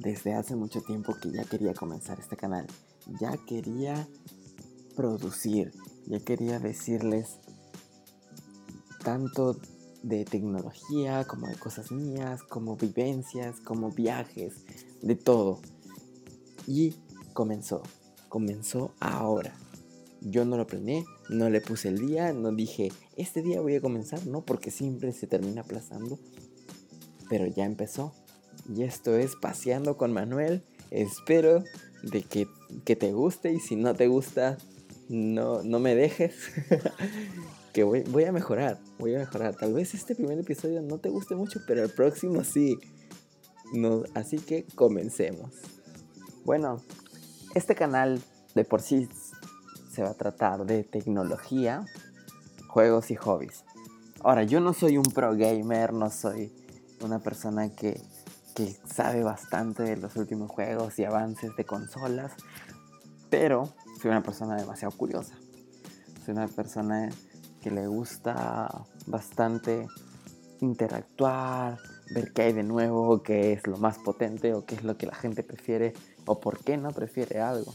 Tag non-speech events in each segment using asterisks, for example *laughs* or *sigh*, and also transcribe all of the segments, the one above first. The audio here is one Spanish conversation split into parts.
desde hace mucho tiempo que ya quería comenzar este canal. Ya quería producir, ya quería decirles tanto de tecnología, como de cosas mías, como vivencias, como viajes, de todo. Y comenzó, comenzó ahora. Yo no lo planeé, no le puse el día, no dije, este día voy a comenzar, no, porque siempre se termina aplazando. Pero ya empezó. Y esto es Paseando con Manuel. Espero de que, que te guste y si no te gusta, no, no me dejes. *laughs* que voy, voy, a mejorar, voy a mejorar. Tal vez este primer episodio no te guste mucho, pero el próximo sí. No, así que comencemos. Bueno, este canal de por sí se va a tratar de tecnología, juegos y hobbies. Ahora, yo no soy un pro gamer, no soy una persona que, sabe bastante de los últimos juegos y avances de consolas, pero soy una persona demasiado curiosa. Soy una persona que le gusta bastante interactuar, ver qué hay de nuevo, qué es lo más potente o qué es lo que la gente prefiere o por qué no prefiere algo.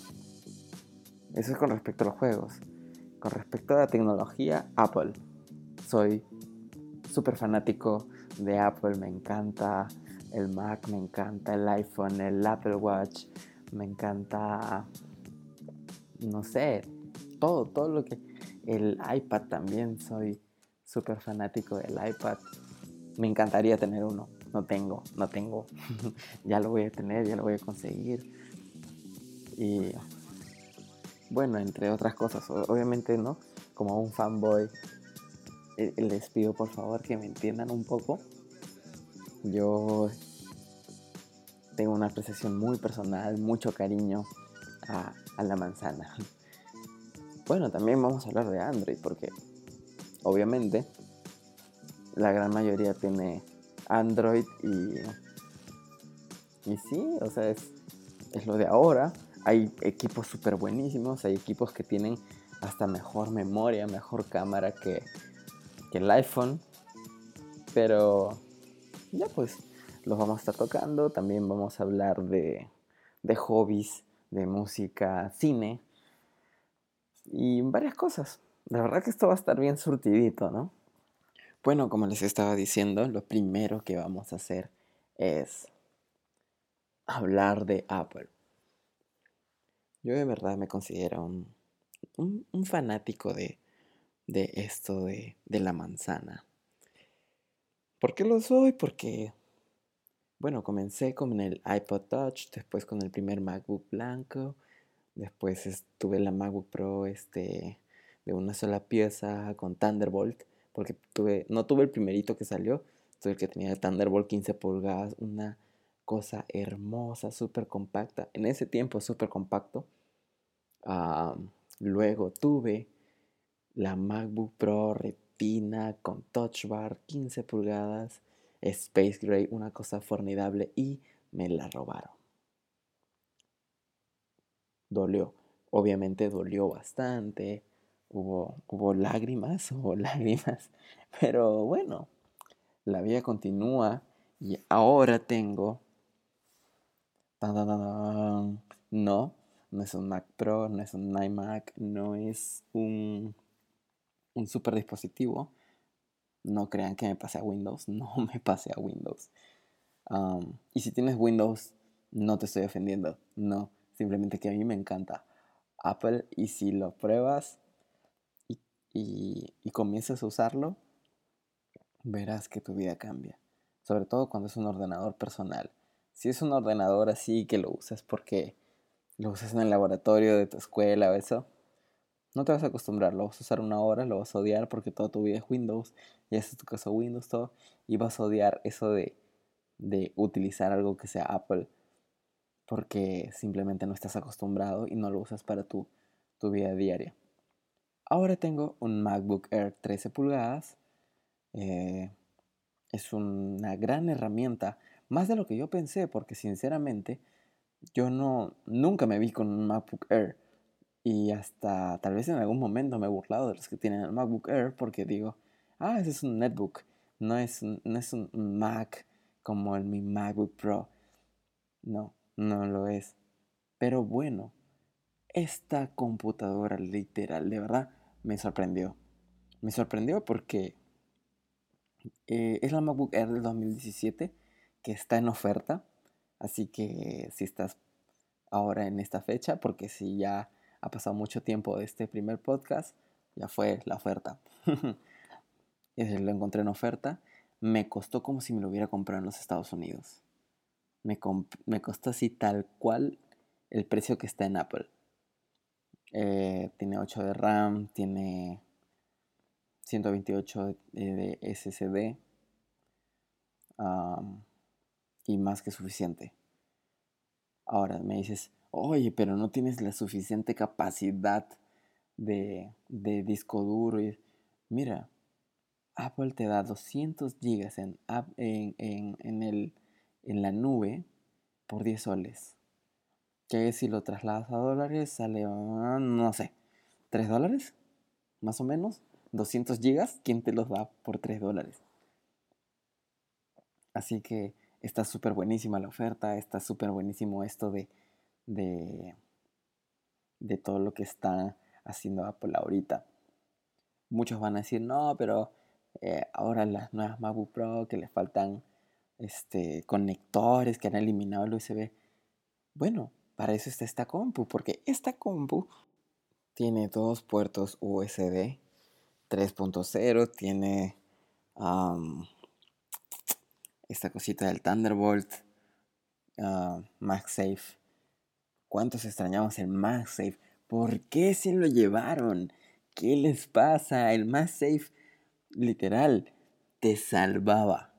Eso es con respecto a los juegos. Con respecto a la tecnología, Apple. Soy súper fanático de Apple, me encanta el Mac, me encanta el iPhone, el Apple Watch, me encanta, no sé, todo, todo lo que el iPad también soy súper fanático del iPad. Me encantaría tener uno. No tengo, no tengo. *laughs* ya lo voy a tener, ya lo voy a conseguir. Y bueno, entre otras cosas, obviamente, ¿no? Como un fanboy, eh, les pido por favor que me entiendan un poco. Yo tengo una apreciación muy personal, mucho cariño a, la manzana. *laughs* Bueno, también vamos a hablar de Android porque obviamente la gran mayoría tiene Android y, y sí, o sea, es, es lo de ahora. Hay equipos súper buenísimos, hay equipos que tienen hasta mejor memoria, mejor cámara que, que el iPhone. Pero ya pues, los vamos a estar tocando. También vamos a hablar de, de hobbies, de música, cine y varias cosas. La verdad que esto va a estar bien surtidito, ¿no? Bueno, como les estaba diciendo, lo primero que vamos a hacer es hablar de Apple. Yo de verdad me considero un, un, fanático de, de esto de, de la manzana. ¿Por qué lo soy? Porque, bueno, comencé con el iPod Touch, después con el primer MacBook blanco, Después tuve la MacBook Pro este, de una sola pieza con Thunderbolt, porque tuve, no tuve el primerito que salió, tuve el que tenía el Thunderbolt 15 pulgadas, una cosa hermosa, súper compacta. En ese tiempo súper compacto. luego tuve la MacBook Pro Retina con Touch Bar 15 pulgadas, Space Gray, una cosa formidable y me la robaron dolió. Obviamente dolió bastante, hubo, hubo lágrimas, *laughs* hubo lágrimas, pero bueno, la vida continúa y ahora tengo... No, no es un Mac Pro, no es un iMac, no es un, un super dispositivo. No crean que me pase a Windows, *laughs* no me pase a Windows. y si tienes Windows, no te estoy ofendiendo, no. Simplemente que a mí me encanta Apple y si lo pruebas y, comienzas a usarlo, verás que tu vida cambia. Sobre todo cuando es un ordenador personal. Si es un ordenador así que lo usas porque lo usas en el laboratorio de tu escuela o eso, no te vas a acostumbrar. Lo vas a usar una hora, lo vas a odiar porque toda tu vida es Windows. Y es tu caso Windows todo. Y vas a odiar eso de, de utilizar algo que sea Apple porque simplemente no estás acostumbrado y no lo usas para tu, tu vida diaria. Ahora tengo un MacBook Air 13 pulgadas. Eh, es una gran herramienta, más de lo que yo pensé, porque sinceramente yo no nunca me vi con un MacBook Air y hasta tal vez en algún momento me he burlado de los que tienen el MacBook Air porque digo, ah, ese es un netbook, no es no es un Mac como el mi MacBook Pro. No, no lo es. Pero bueno, esta computadora literal, de verdad, me sorprendió. Me sorprendió porque eh, es la MacBook Air del 2017 que está en oferta. Así que si estás ahora en esta fecha, porque si ya ha pasado mucho tiempo de este primer podcast, ya fue la oferta. *laughs* lo encontré en oferta. Me costó como si me lo hubiera comprado en los Estados Unidos. Me, costó así tal cual el precio que está en Apple. Eh, tiene 8 de RAM, tiene 128 de, SSD y más que suficiente. Ahora me dices, oye, pero no tienes la suficiente capacidad de, disco duro. Y, mira, Apple te da 200 gigas en, en, el, en la nube por 10 soles. Que si lo trasladas a dólares sale, ah, no sé, 3 dólares, más o menos. 200 gigas, ¿quién te los da por 3 dólares? Así que está súper buenísima la oferta, está súper buenísimo esto de, de, de todo lo que está haciendo Apple ahorita. Muchos van a decir, no, pero eh, ahora las nuevas MacBook Pro que les faltan este, conectores, que han eliminado el USB. Bueno, para eso está esta compu, porque esta compu tiene dos puertos USB 3.0, tiene esta cosita del Thunderbolt, uh, MagSafe. ¿Cuántos extrañamos el MagSafe? ¿Por qué se lo llevaron? ¿Qué les pasa? El MagSafe, literal, te salvaba.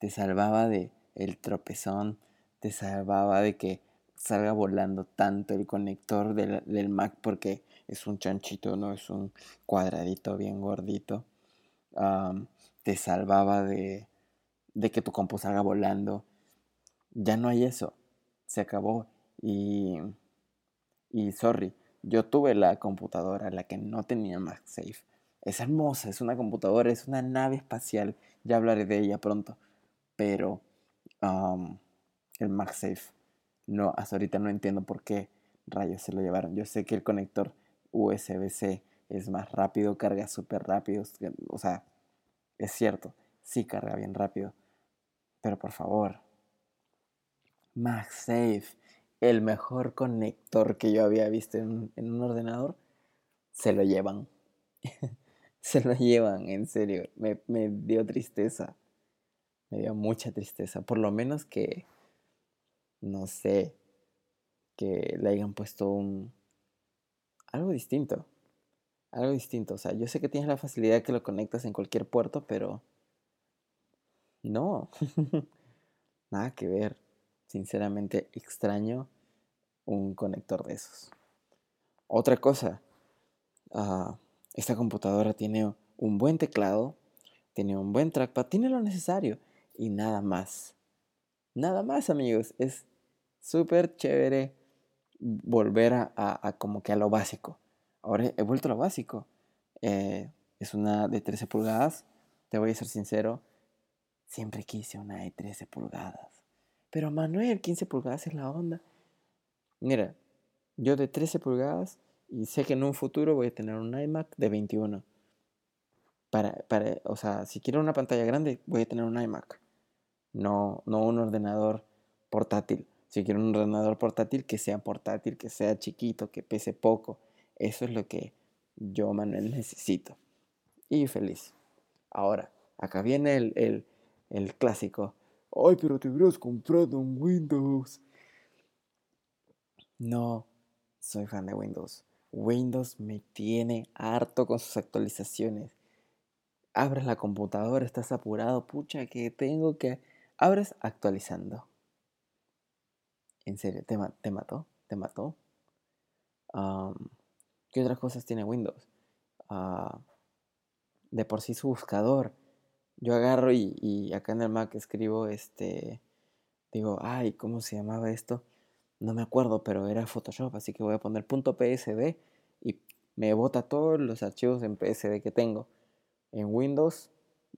Te salvaba de el tropezón, te salvaba de que salga volando tanto el conector del, Mac porque es un chanchito, no es un cuadradito bien gordito. te salvaba de, de que tu compu salga volando. Ya no hay eso. Se acabó. Y, y sorry, yo tuve la computadora, la que no tenía MagSafe. Es hermosa, es una computadora, es una nave espacial. Ya hablaré de ella pronto. Pero el MagSafe, no, hasta ahorita no entiendo por qué rayos se lo llevaron. Yo sé que el conector USB-C es más rápido, carga súper rápido. O sea, es cierto, sí carga bien rápido. Pero por favor, MagSafe, el mejor conector que yo había visto en, un ordenador, se lo llevan. *laughs* se lo llevan, en serio. Me, dio tristeza. Me dio mucha tristeza. Por lo menos que, no sé, que le hayan puesto un, algo distinto. Algo distinto. O sea, yo sé que tienes la facilidad de que lo conectas en cualquier puerto, pero no. *laughs* Nada que ver. Sinceramente extraño un conector de esos. Otra cosa. Ah, esta computadora tiene un buen teclado, tiene un buen trackpad, tiene lo necesario y nada más. Nada más, amigos. Es súper chévere volver a, como que a lo básico. Ahora he vuelto a lo básico. Eh, es una de 13 pulgadas. Te voy a ser sincero. Siempre quise una de 13 pulgadas. Pero Manuel, 15 pulgadas es la onda. Mira, yo de 13 pulgadas y sé que en un futuro voy a tener un iMac de 21. Para, para, o sea, si quiero una pantalla grande, voy a tener un iMac. No, no un ordenador portátil. Si quiero un ordenador portátil, que sea portátil, que sea chiquito, que pese poco. Eso es lo que yo, Manuel, necesito. Y feliz. Ahora, acá viene el, el, clásico. Ay, pero te hubieras comprado un Windows. No, soy fan de Windows. Windows me tiene harto con sus actualizaciones. Abres la computadora, estás apurado, pucha, que tengo que... Abres actualizando. En serio, te, mató, te mató. ¿Qué otras cosas tiene Windows? Ah, de por sí su buscador. Yo agarro y, acá en el Mac escribo este. Digo, ay, ¿cómo se llamaba esto? No me acuerdo, pero era Photoshop, así que voy a poner .psd y me bota todos los archivos en PSD que tengo. En Windows,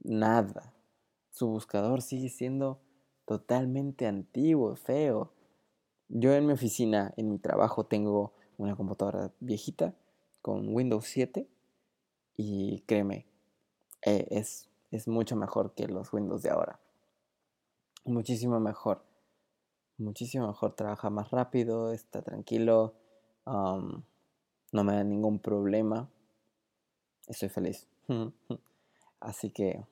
nada. Su buscador sigue siendo totalmente antiguo, feo. Yo en mi oficina, en mi trabajo, tengo una computadora viejita con Windows 7 y créeme, eh, es, es mucho mejor que los Windows de ahora. Muchísimo mejor. Muchísimo mejor. Trabaja más rápido, está tranquilo. no me da ningún problema. Estoy feliz. *laughs* Así que,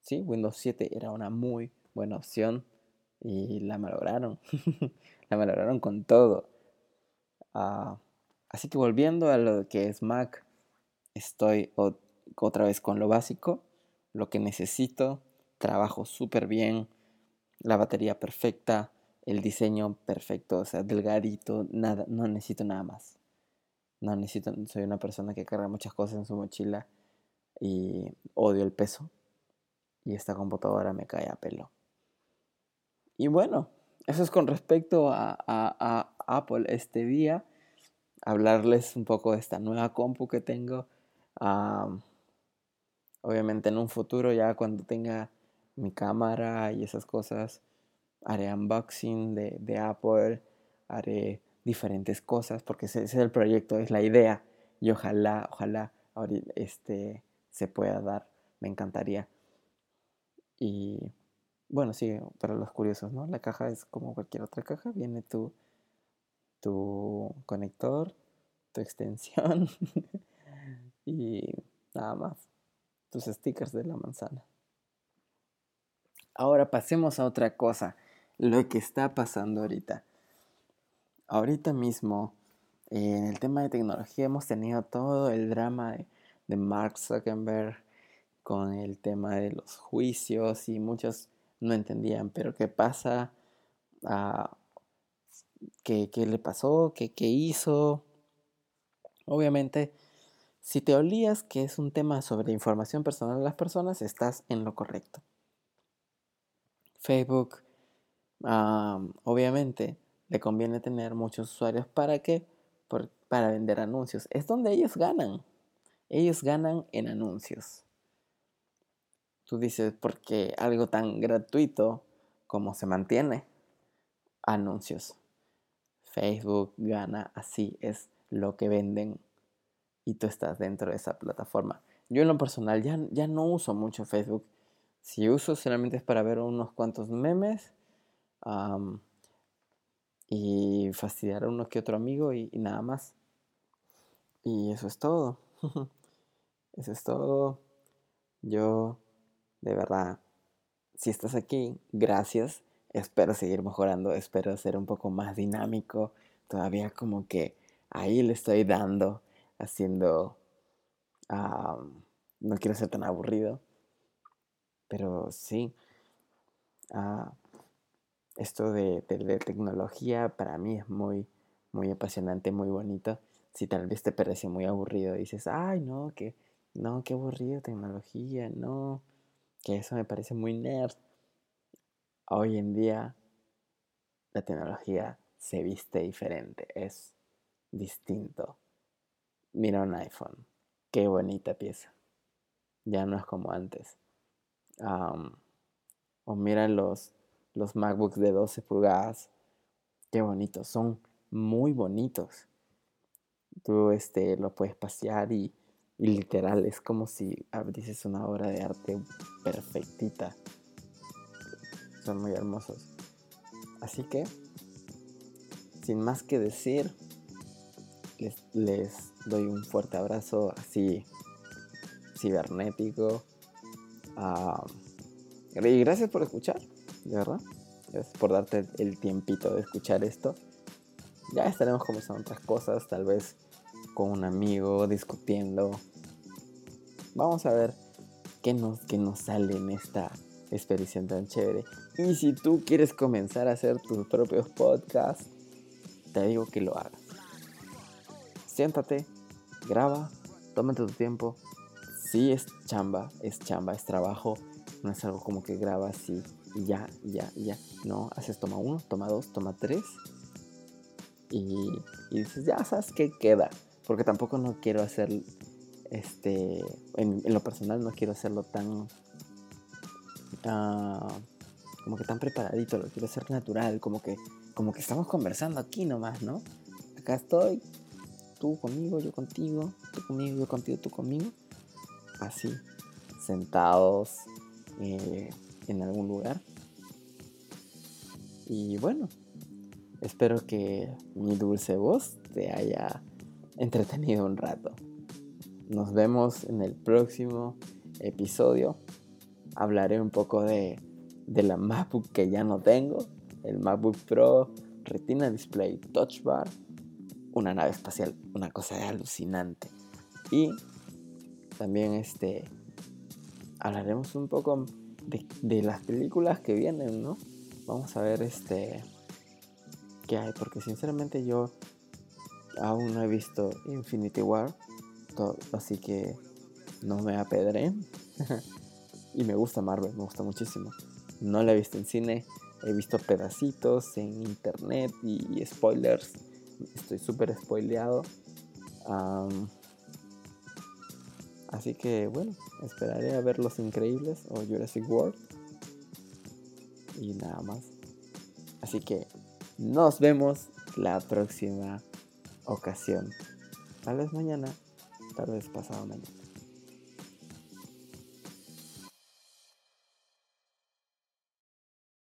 sí, Windows 7 era una muy buena opción y la malograron. *laughs* la malograron con todo. Ah, así que volviendo a lo que es Mac, estoy otra vez con lo básico, lo que necesito, trabajo súper bien, la batería perfecta, el diseño perfecto, o sea, delgadito, nada, no necesito nada más. No necesito, soy una persona que carga muchas cosas en su mochila y odio el peso. Y esta computadora me cae a pelo. Y bueno, eso es con respecto a, Apple este día. Hablarles un poco de esta nueva compu que tengo. Obviamente en un futuro ya cuando tenga mi cámara y esas cosas, haré unboxing de, de Apple, haré diferentes cosas porque ese, es el proyecto, es la idea y ojalá, ojalá este, se pueda dar, me encantaría. Y bueno, sí, para los curiosos, ¿no? La caja es como cualquier otra caja, viene tu, tu conector, tu extensión *laughs* y nada más, tus stickers de la manzana. Ahora pasemos a otra cosa, lo que está pasando ahorita. Ahorita mismo, en el tema de tecnología, hemos tenido todo el drama de, Mark Zuckerberg con el tema de los juicios y muchos no entendían, pero ¿qué pasa? Ah, ¿qué, le pasó? ¿Qué, ¿Qué hizo? Obviamente, si te olías que es un tema sobre información personal de las personas, estás en lo correcto. Facebook, obviamente, le conviene tener muchos usuarios. ¿Para qué? para vender anuncios. Es donde ellos ganan. Ellos ganan en anuncios. Tú dices, porque algo tan gratuito como se mantiene, anuncios. Facebook gana, así es lo que venden y tú estás dentro de esa plataforma. Yo en lo personal ya, ya no uso mucho Facebook. Si uso solamente es para ver unos cuantos memes y fastidiar a uno que otro amigo y nada más. Y eso es todo. *laughs* eso es todo. Yo de verdad, si estás aquí, gracias. Espero seguir mejorando, espero ser un poco más dinámico. Todavía como que ahí le estoy dando, haciendo... no quiero ser tan aburrido. Pero sí. Ah, esto de, de, tecnología para mí es muy, muy apasionante, muy bonito. Si tal vez te parece muy aburrido, dices, ay, no, que, no, qué aburrido tecnología, no que eso me parece muy nerd. Hoy en día la tecnología se viste diferente, es distinto. Mira un iPhone, qué bonita pieza. Ya no es como antes. o mira los, los MacBooks de 12 pulgadas, qué bonitos, son muy bonitos. Tú este, lo puedes pasear y y literal, es como si abrieses una obra de arte perfectita. Son muy hermosos. Así que, sin más que decir, les, doy un fuerte abrazo así cibernético. y gracias por escuchar, de verdad. Gracias por darte el tiempito de escuchar esto. Ya estaremos conversando otras cosas, tal vez con un amigo, discutiendo, Vamos a ver qué nos, qué nos sale en esta expedición tan chévere. Y si tú quieres comenzar a hacer tus propios podcasts, te digo que lo hagas. Siéntate, graba, tómate tu tiempo. Si es chamba, es chamba, es trabajo. No es algo como que grabas y, y ya, ya, ya. No, haces toma uno, toma dos, toma tres. Y, y dices, ya sabes qué queda. Porque tampoco no quiero hacer este, en, lo personal no quiero hacerlo tan, uh, como que tan preparadito, lo quiero hacer natural, como que, como que estamos conversando aquí nomás, ¿no? Acá estoy, tú conmigo, yo contigo, tú conmigo, yo contigo, tú conmigo. Así, sentados eh, en algún lugar. Y bueno, espero que mi dulce voz te haya entretenido un rato. Nos vemos en el próximo episodio. Hablaré un poco de, de la MacBook que ya no tengo, el MacBook Pro Retina Display Touch Bar, una nave espacial, una cosa alucinante. Y también este hablaremos un poco de, las películas que vienen, ¿no? Vamos a ver este qué hay, porque sinceramente yo aún no he visto Infinity War, así que no me apedré. *laughs* y me gusta Marvel, me gusta muchísimo. No la he visto en cine, he visto pedacitos en internet y, spoilers. Estoy súper spoileado. así que bueno, esperaré a ver Los Increíbles o Jurassic World. Y nada más. Así que nos vemos la próxima ocasión. Tal vez mañana, tal vez pasado mañana.